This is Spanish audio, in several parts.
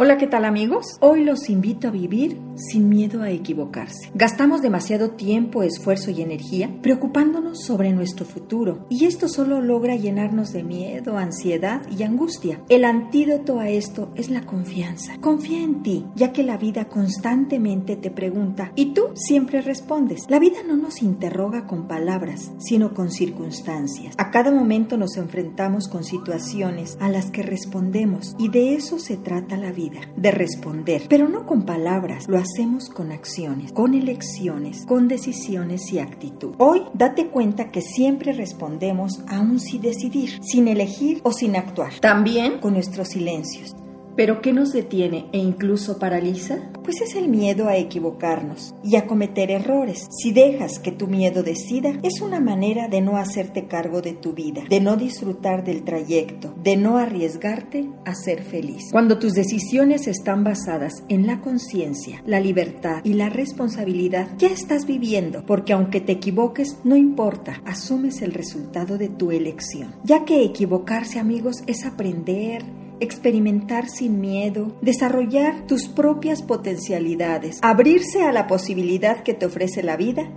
Hola, ¿qué tal amigos? Hoy los invito a vivir sin miedo a equivocarse. Gastamos demasiado tiempo, esfuerzo y energía preocupándonos sobre nuestro futuro y esto solo logra llenarnos de miedo, ansiedad y angustia. El antídoto a esto es la confianza. Confía en ti, ya que la vida constantemente te pregunta y tú siempre respondes. La vida no nos interroga con palabras, sino con circunstancias. A cada momento nos enfrentamos con situaciones a las que respondemos y de eso se trata la vida de responder, pero no con palabras, lo hacemos con acciones, con elecciones, con decisiones y actitud. Hoy date cuenta que siempre respondemos aún sin decidir, sin elegir o sin actuar, también con nuestros silencios. ¿Pero qué nos detiene e incluso paraliza? Pues es el miedo a equivocarnos y a cometer errores. Si dejas que tu miedo decida, es una manera de no hacerte cargo de tu vida, de no disfrutar del trayecto, de no arriesgarte a ser feliz. Cuando tus decisiones están basadas en la conciencia, la libertad y la responsabilidad, ya estás viviendo, porque aunque te equivoques, no importa, asumes el resultado de tu elección. Ya que equivocarse, amigos, es aprender, experimentar sin miedo, desarrollar tus propias potencialidades, abrirse a la posibilidad que te ofrece la vida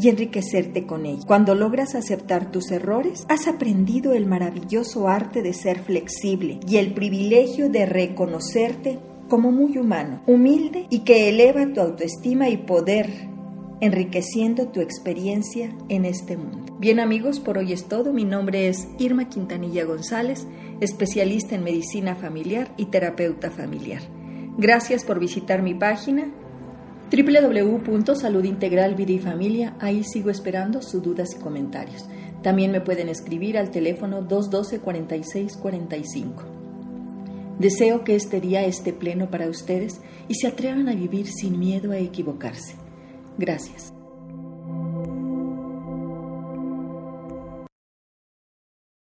y enriquecerte con ella. Cuando logras aceptar tus errores, has aprendido el maravilloso arte de ser flexible y el privilegio de reconocerte como muy humano, humilde y que eleva tu autoestima y poder enriqueciendo tu experiencia en este mundo. Bien amigos, por hoy es todo. Mi nombre es Irma Quintanilla González, especialista en medicina familiar y terapeuta familiar. Gracias por visitar mi página www.salud integral vida y familia. Ahí sigo esperando sus dudas y comentarios. También me pueden escribir al teléfono 212 4645. Deseo que este día esté pleno para ustedes y se atrevan a vivir sin miedo a equivocarse. Gracias.